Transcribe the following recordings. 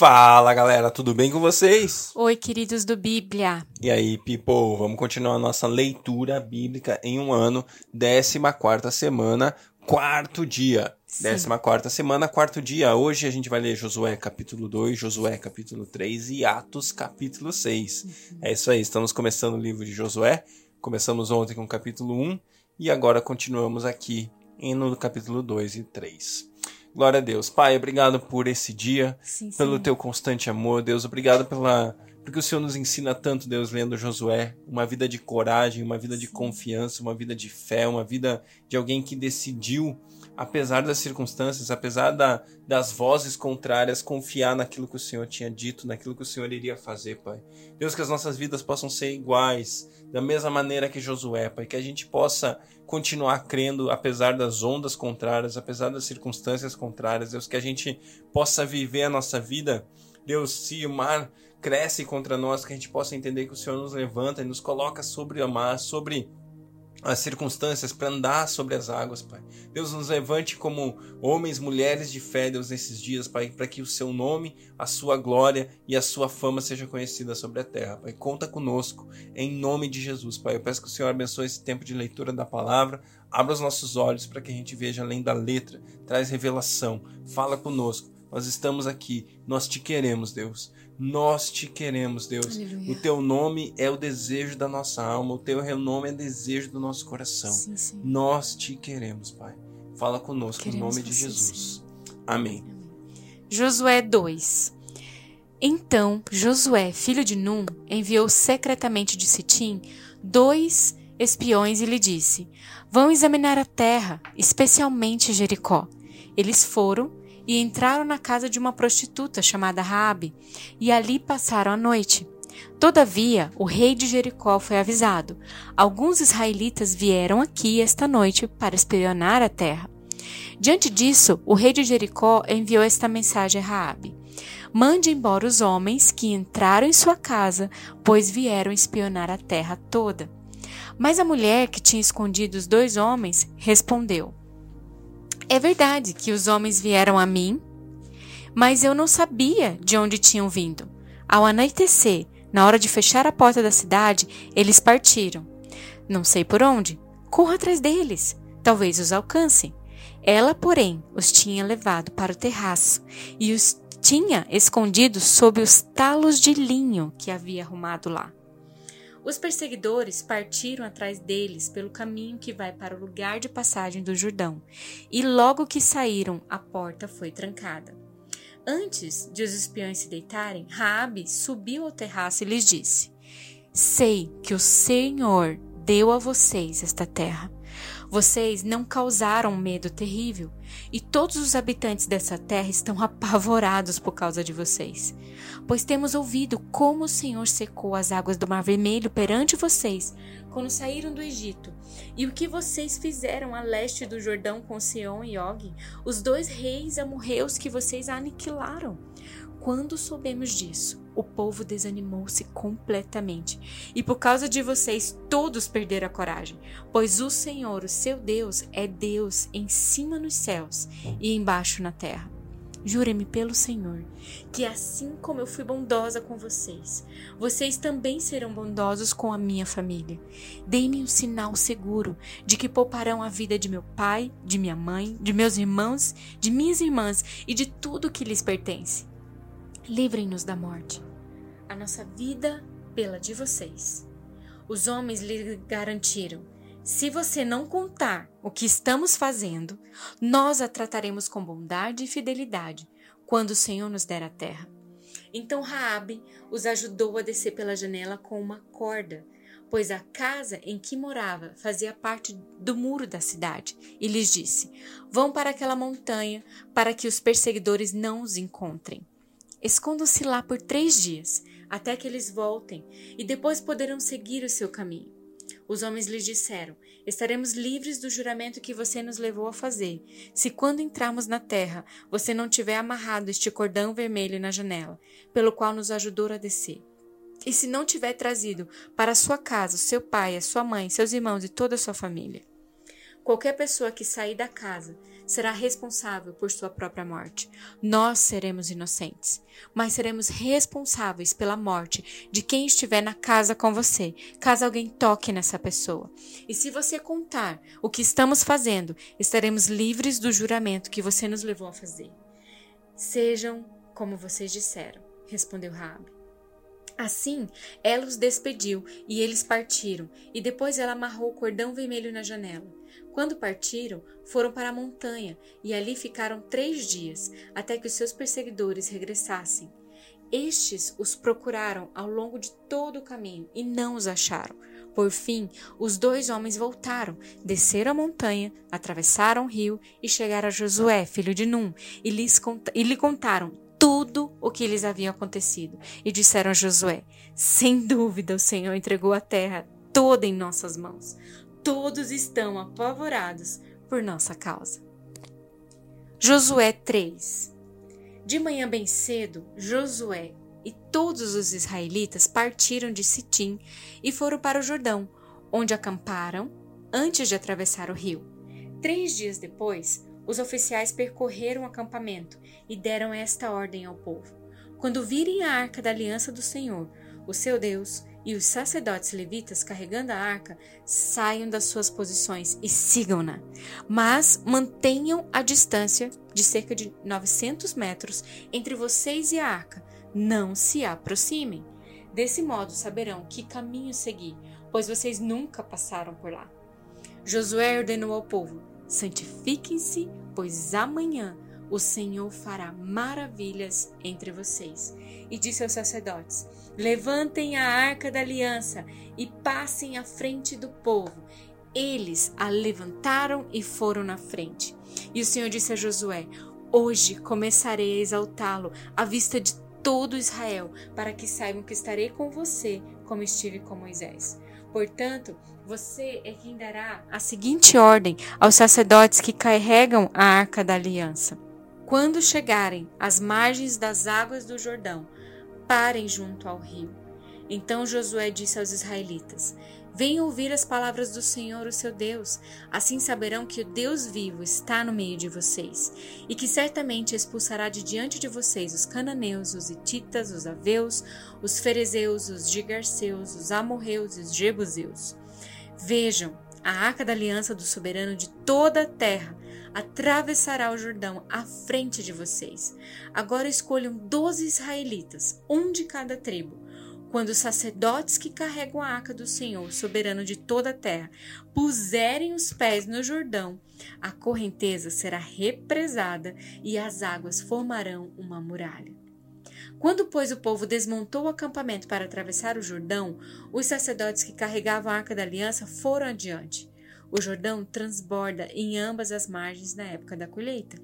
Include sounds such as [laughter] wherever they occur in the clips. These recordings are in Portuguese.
Fala galera, tudo bem com vocês? Oi, queridos do Bíblia. E aí, people, vamos continuar a nossa leitura bíblica em um ano, 14 quarta semana, quarto dia. Sim. Décima quarta semana, quarto dia. Hoje a gente vai ler Josué capítulo 2, Josué capítulo 3 e Atos capítulo 6. É isso aí, estamos começando o livro de Josué. Começamos ontem com o capítulo 1 e agora continuamos aqui no capítulo 2 e 3. Glória a Deus. Pai, obrigado por esse dia, Sim, pelo Senhor. teu constante amor, Deus. Obrigado pela porque o Senhor nos ensina tanto, Deus, lendo Josué, uma vida de coragem, uma vida de confiança, uma vida de fé, uma vida de alguém que decidiu, apesar das circunstâncias, apesar da, das vozes contrárias, confiar naquilo que o Senhor tinha dito, naquilo que o Senhor iria fazer, Pai. Deus, que as nossas vidas possam ser iguais, da mesma maneira que Josué, Pai, que a gente possa continuar crendo apesar das ondas contrárias, apesar das circunstâncias contrárias, Deus, que a gente possa viver a nossa vida, Deus, se o mar cresce contra nós, que a gente possa entender que o Senhor nos levanta e nos coloca sobre o mar, sobre as circunstâncias para andar sobre as águas, Pai. Deus nos levante como homens, mulheres de fé, Deus, nesses dias, Pai, para que o seu nome, a sua glória e a sua fama seja conhecida sobre a terra, Pai. Conta conosco, em nome de Jesus, Pai. Eu peço que o Senhor abençoe esse tempo de leitura da palavra, abra os nossos olhos para que a gente veja além da letra, traz revelação, fala conosco. Nós estamos aqui, nós te queremos, Deus. Nós te queremos, Deus. Aleluia. O teu nome é o desejo da nossa alma, o teu nome é desejo do nosso coração. Sim, Senhor. Nós te queremos, Pai. Fala conosco Queremos em nome de Jesus. Amém. Josué 2 Então Josué, filho de Num, enviou secretamente de Sitim dois espiões e lhe disse: Vão examinar a terra, especialmente Jericó. Eles foram e entraram na casa de uma prostituta chamada Raabe, e ali passaram a noite. Todavia, o rei de Jericó foi avisado: Alguns israelitas vieram aqui esta noite para espionar a terra. Diante disso, o rei de Jericó enviou esta mensagem a Raabe: Mande embora os homens que entraram em sua casa, pois vieram espionar a terra toda. Mas a mulher que tinha escondido os dois homens respondeu: É verdade que os homens vieram a mim, mas eu não sabia de onde tinham vindo. Ao anoitecer, na hora de fechar a porta da cidade, eles partiram. Não sei por onde. Corra atrás deles. Talvez os alcance. Ela, porém, os tinha levado para o terraço e os tinha escondidos sob os talos de linho que havia arrumado lá. Os perseguidores partiram atrás deles pelo caminho que vai para o lugar de passagem do Jordão, e logo que saíram, a porta foi trancada. Antes de os espiões se deitarem, Raabe subiu ao terraço e lhes disse: Sei que o Senhor deu a vocês esta terra. Vocês não causaram medo terrível, e todos os habitantes dessa terra estão [laughs] apavorados por causa de vocês. Pois temos ouvido como o Senhor secou as águas do Mar Vermelho perante vocês quando saíram do Egito, e o que vocês fizeram a leste do Jordão com Seom e Og, os dois reis amorreus que vocês aniquilaram. Quando soubemos disso, o povo desanimou-se completamente, e por causa de vocês todos perderam a coragem, pois o Senhor, o seu Deus, é Deus em cima nos céus e embaixo na terra. Jurem-me pelo Senhor, que assim como eu fui bondosa com vocês, vocês também serão bondosos com a minha família. Deem-me um sinal seguro de que pouparão a vida de meu pai, de minha mãe, de meus irmãos, de minhas irmãs e de tudo que lhes pertence. Livrem-nos da morte, a nossa vida pela de vocês. Os homens lhe garantiram: se você não contar o que estamos fazendo, nós a trataremos com bondade e fidelidade quando o Senhor nos der a terra. Então Raabe os ajudou a descer pela janela com uma corda, pois a casa em que morava fazia parte do muro da cidade, e lhes disse: Vão para aquela montanha para que os perseguidores não os encontrem. Escondam-se lá por três dias, até que eles voltem, e depois poderão seguir o seu caminho. Os homens lhe disseram: Estaremos livres do juramento que você nos levou a fazer, se quando entrarmos na terra você não tiver amarrado este cordão vermelho na janela, pelo qual nos ajudou a descer. E se não tiver trazido para sua casa seu pai, a sua mãe, seus irmãos e toda a sua família. Qualquer pessoa que sair da casa será responsável por sua própria morte. Nós seremos inocentes, mas seremos responsáveis pela morte de quem estiver na casa com você, caso alguém toque nessa pessoa. E se você contar o que estamos fazendo, estaremos livres do juramento que você nos levou a fazer. Sejam como vocês disseram, respondeu Rabi. Assim, ela os despediu e eles partiram, e depois ela amarrou o cordão vermelho na janela. Quando partiram, foram para a montanha e ali ficaram três dias, até que os seus perseguidores regressassem. Estes os procuraram ao longo de todo o caminho e não os acharam. Por fim, os dois homens voltaram, desceram a montanha, atravessaram o rio e chegaram a Josué, filho de Num, e, lhes e lhe contaram tudo o que lhes havia acontecido. E disseram a Josué: Sem dúvida, o Senhor entregou a terra toda em nossas mãos todos estão apavorados por nossa causa. Josué 3 De manhã bem cedo, Josué e todos os israelitas partiram de Sitim e foram para o Jordão, onde acamparam antes de atravessar o rio. Três dias depois, os oficiais percorreram o acampamento e deram esta ordem ao povo: Quando virem a arca da aliança do Senhor, o seu Deus, e os sacerdotes levitas carregando a arca saiam das suas posições e sigam-na, mas mantenham a distância de cerca de 900 metros entre vocês e a arca. Não se aproximem. Desse modo saberão que caminho seguir, pois vocês nunca passaram por lá. Josué ordenou ao povo: santifiquem-se, pois amanhã o Senhor fará maravilhas entre vocês. E disse aos sacerdotes: Levantem a arca da aliança e passem à frente do povo. Eles a levantaram e foram na frente. E o Senhor disse a Josué: Hoje começarei a exaltá-lo à vista de todo Israel, para que saibam que estarei com você, como estive com Moisés. Portanto, você é quem dará a seguinte ordem aos sacerdotes que carregam a arca da aliança. Quando chegarem às margens das águas do Jordão, parem junto ao rio. Então Josué disse aos israelitas: Venham ouvir as palavras do Senhor, o seu Deus. Assim saberão que o Deus vivo está no meio de vocês, e que certamente expulsará de diante de vocês os cananeus, os hititas, os aveus, os ferezeus, os gigarceus, os amorreus e os jebuseus. Vejam, a arca da aliança do soberano de toda a terra atravessará o Jordão à frente de vocês. Agora escolham doze israelitas, um de cada tribo. Quando os sacerdotes que carregam a arca do Senhor, soberano de toda a terra, puserem os pés no Jordão, a correnteza será represada e as águas formarão uma muralha. Quando, pois, o povo desmontou o acampamento para atravessar o Jordão, os sacerdotes que carregavam a arca da aliança foram adiante. O Jordão transborda em ambas as margens na época da colheita.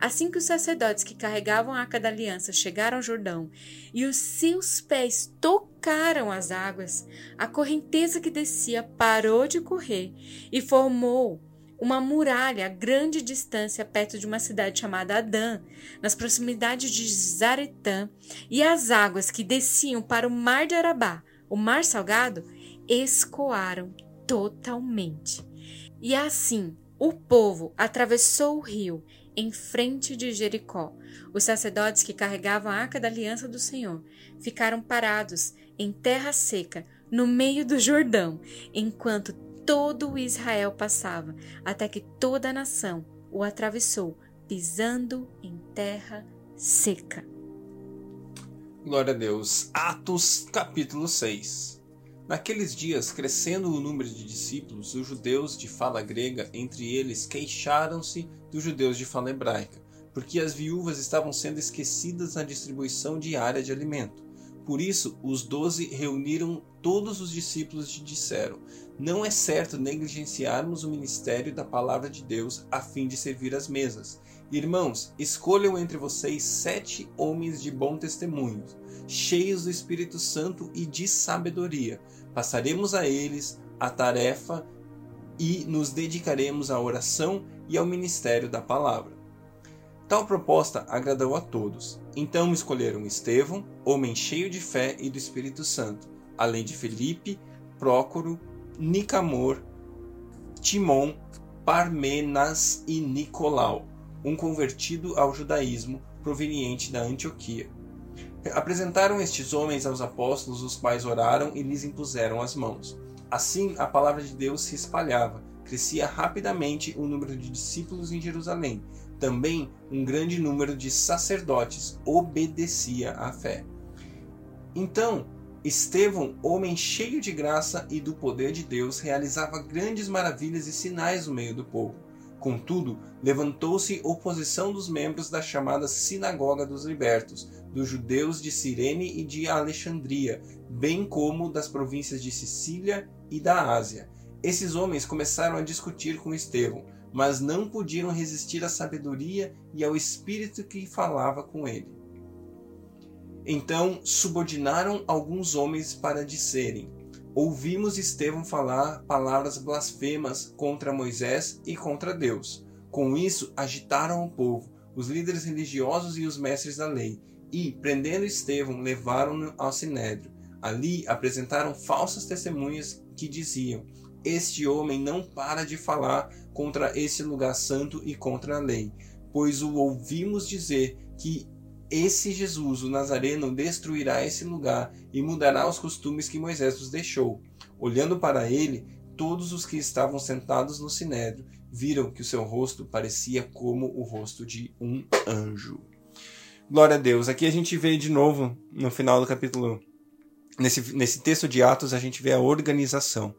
Assim que os sacerdotes que carregavam a arca da aliança chegaram ao Jordão e os seus pés tocaram as águas, a correnteza que descia parou de correr e formou uma muralha a grande distância perto de uma cidade chamada Adã, nas proximidades de Zaretã, e as águas que desciam para o mar de Arabá, o mar salgado, escoaram totalmente. E assim o povo atravessou o rio em frente de Jericó. Os sacerdotes que carregavam a arca da aliança do Senhor ficaram parados em terra seca, no meio do Jordão, enquanto todo Israel passava, até que toda a nação o atravessou, pisando em terra seca. Glória a Deus. Atos capítulo 6. Naqueles dias, crescendo o número de discípulos, os judeus de fala grega entre eles queixaram-se dos judeus de fala hebraica, porque as viúvas estavam sendo esquecidas na distribuição diária de alimento. Por isso, os doze reuniram todos os discípulos e disseram: Não é certo negligenciarmos o ministério da palavra de Deus a fim de servir as mesas. Irmãos, escolham entre vocês sete homens de bom testemunho cheios do Espírito Santo e de sabedoria. Passaremos a eles a tarefa e nos dedicaremos à oração e ao ministério da palavra. Tal proposta agradou a todos. Então escolheram Estevão, homem cheio de fé e do Espírito Santo, além de Felipe, Prócoro, Nicamor, Timon, Parmenas e Nicolau, um convertido ao judaísmo proveniente da Antioquia. Apresentaram estes homens aos apóstolos, os quais oraram e lhes impuseram as mãos. Assim, a palavra de Deus se espalhava, crescia rapidamente o número de discípulos em Jerusalém. Também um grande número de sacerdotes obedecia à fé. Então, Estevão, homem cheio de graça e do poder de Deus, realizava grandes maravilhas e sinais no meio do povo. Contudo, levantou-se oposição dos membros da chamada Sinagoga dos Libertos, dos judeus de Cirene e de Alexandria, bem como das províncias de Sicília e da Ásia. Esses homens começaram a discutir com Estevão, mas não podiam resistir à sabedoria e ao espírito que falava com ele. Então subordinaram alguns homens para disserem: Ouvimos Estevão falar palavras blasfemas contra Moisés e contra Deus. Com isso, agitaram o povo, os líderes religiosos e os mestres da lei, e, prendendo Estevão, levaram-no ao sinédrio. Ali apresentaram falsas testemunhas que diziam: Este homem não para de falar contra esse lugar santo e contra a lei, pois o ouvimos dizer que esse Jesus, o Nazareno, destruirá esse lugar e mudará os costumes que Moisés nos deixou. Olhando para ele, todos os que estavam sentados no sinédrio viram que o seu rosto parecia como o rosto de um anjo. Glória a Deus. Aqui a gente vê de novo, no final do capítulo, nesse, nesse texto de Atos, a gente vê a organização.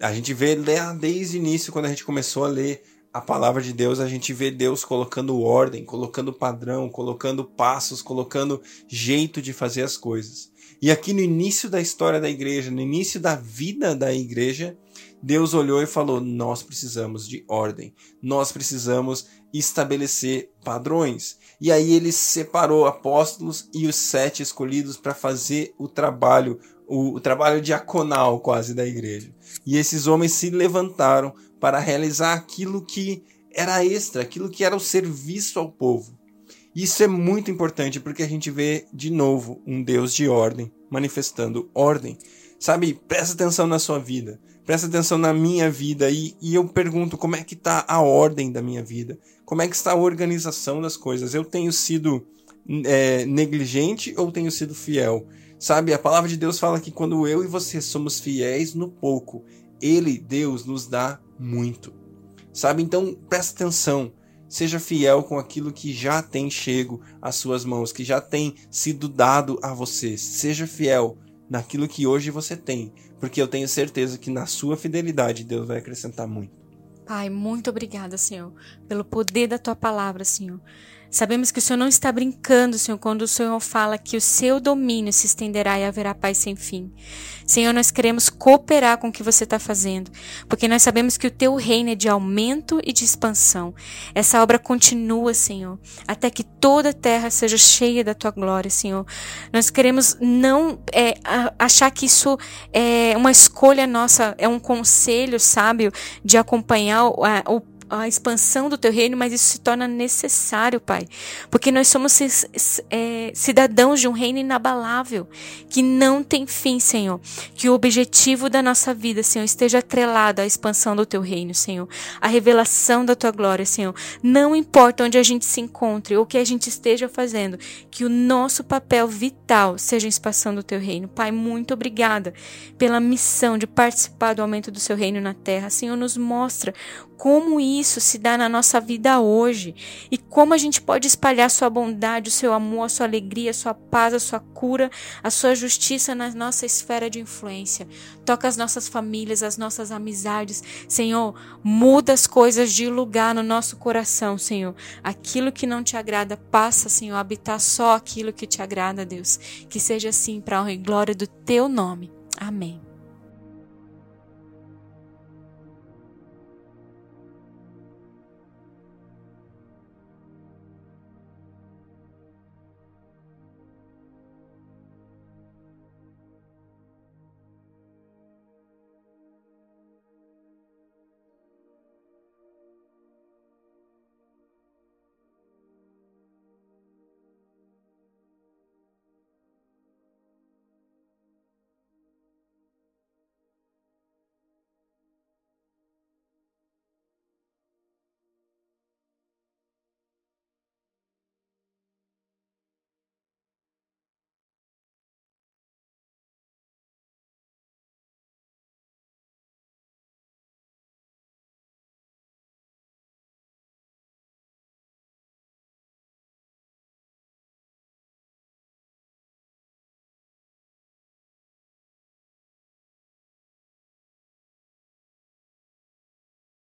A gente vê desde o início, quando a gente começou a ler a palavra de Deus, a gente vê Deus colocando ordem, colocando padrão, colocando passos, colocando jeito de fazer as coisas. E aqui no início da história da igreja, no início da vida da igreja, Deus olhou e falou: Nós precisamos de ordem, nós precisamos estabelecer padrões. E aí ele separou apóstolos e os sete escolhidos para fazer o trabalho, o, o trabalho diaconal quase da igreja. E esses homens se levantaram para realizar aquilo que era extra, aquilo que era o serviço ao povo. Isso é muito importante porque a gente vê de novo um Deus de ordem manifestando ordem. Sabe, presta atenção na sua vida, presta atenção na minha vida e, e eu pergunto como é que está a ordem da minha vida, como é que está a organização das coisas. Eu tenho sido é, negligente ou tenho sido fiel? Sabe, a palavra de Deus fala que quando eu e você somos fiéis no pouco, Ele, Deus, nos dá muito. Sabe? Então, presta atenção. Seja fiel com aquilo que já tem chego às suas mãos, que já tem sido dado a você. Seja fiel naquilo que hoje você tem, porque eu tenho certeza que na sua fidelidade Deus vai acrescentar muito. Pai, muito obrigada, Senhor, pelo poder da tua palavra, Senhor. Sabemos que o Senhor não está brincando, Senhor, quando o Senhor fala que o seu domínio se estenderá e haverá paz sem fim. Senhor, nós queremos cooperar com o que você está fazendo, porque nós sabemos que o teu reino é de aumento e de expansão. Essa obra continua, Senhor, até que toda a terra seja cheia da tua glória, Senhor. Nós queremos não é, achar que isso é uma escolha nossa, é um conselho sábio de acompanhar o, o a expansão do teu reino, mas isso se torna necessário, Pai, porque nós somos é, cidadãos de um reino inabalável, que não tem fim, Senhor. Que o objetivo da nossa vida, Senhor, esteja atrelado à expansão do teu reino, Senhor, à revelação da tua glória, Senhor. Não importa onde a gente se encontre ou o que a gente esteja fazendo, que o nosso papel vital seja a expansão do teu reino. Pai, muito obrigada pela missão de participar do aumento do seu reino na terra. Senhor, nos mostra como isso se dá na nossa vida hoje e como a gente pode espalhar sua bondade, o seu amor, a sua alegria, a sua paz, a sua cura, a sua justiça na nossa esfera de influência. Toca as nossas famílias, as nossas amizades. Senhor, muda as coisas de lugar no nosso coração, Senhor. Aquilo que não te agrada, passa, Senhor, a habitar só aquilo que te agrada, Deus. Que seja assim para a honra e glória do teu nome. Amém.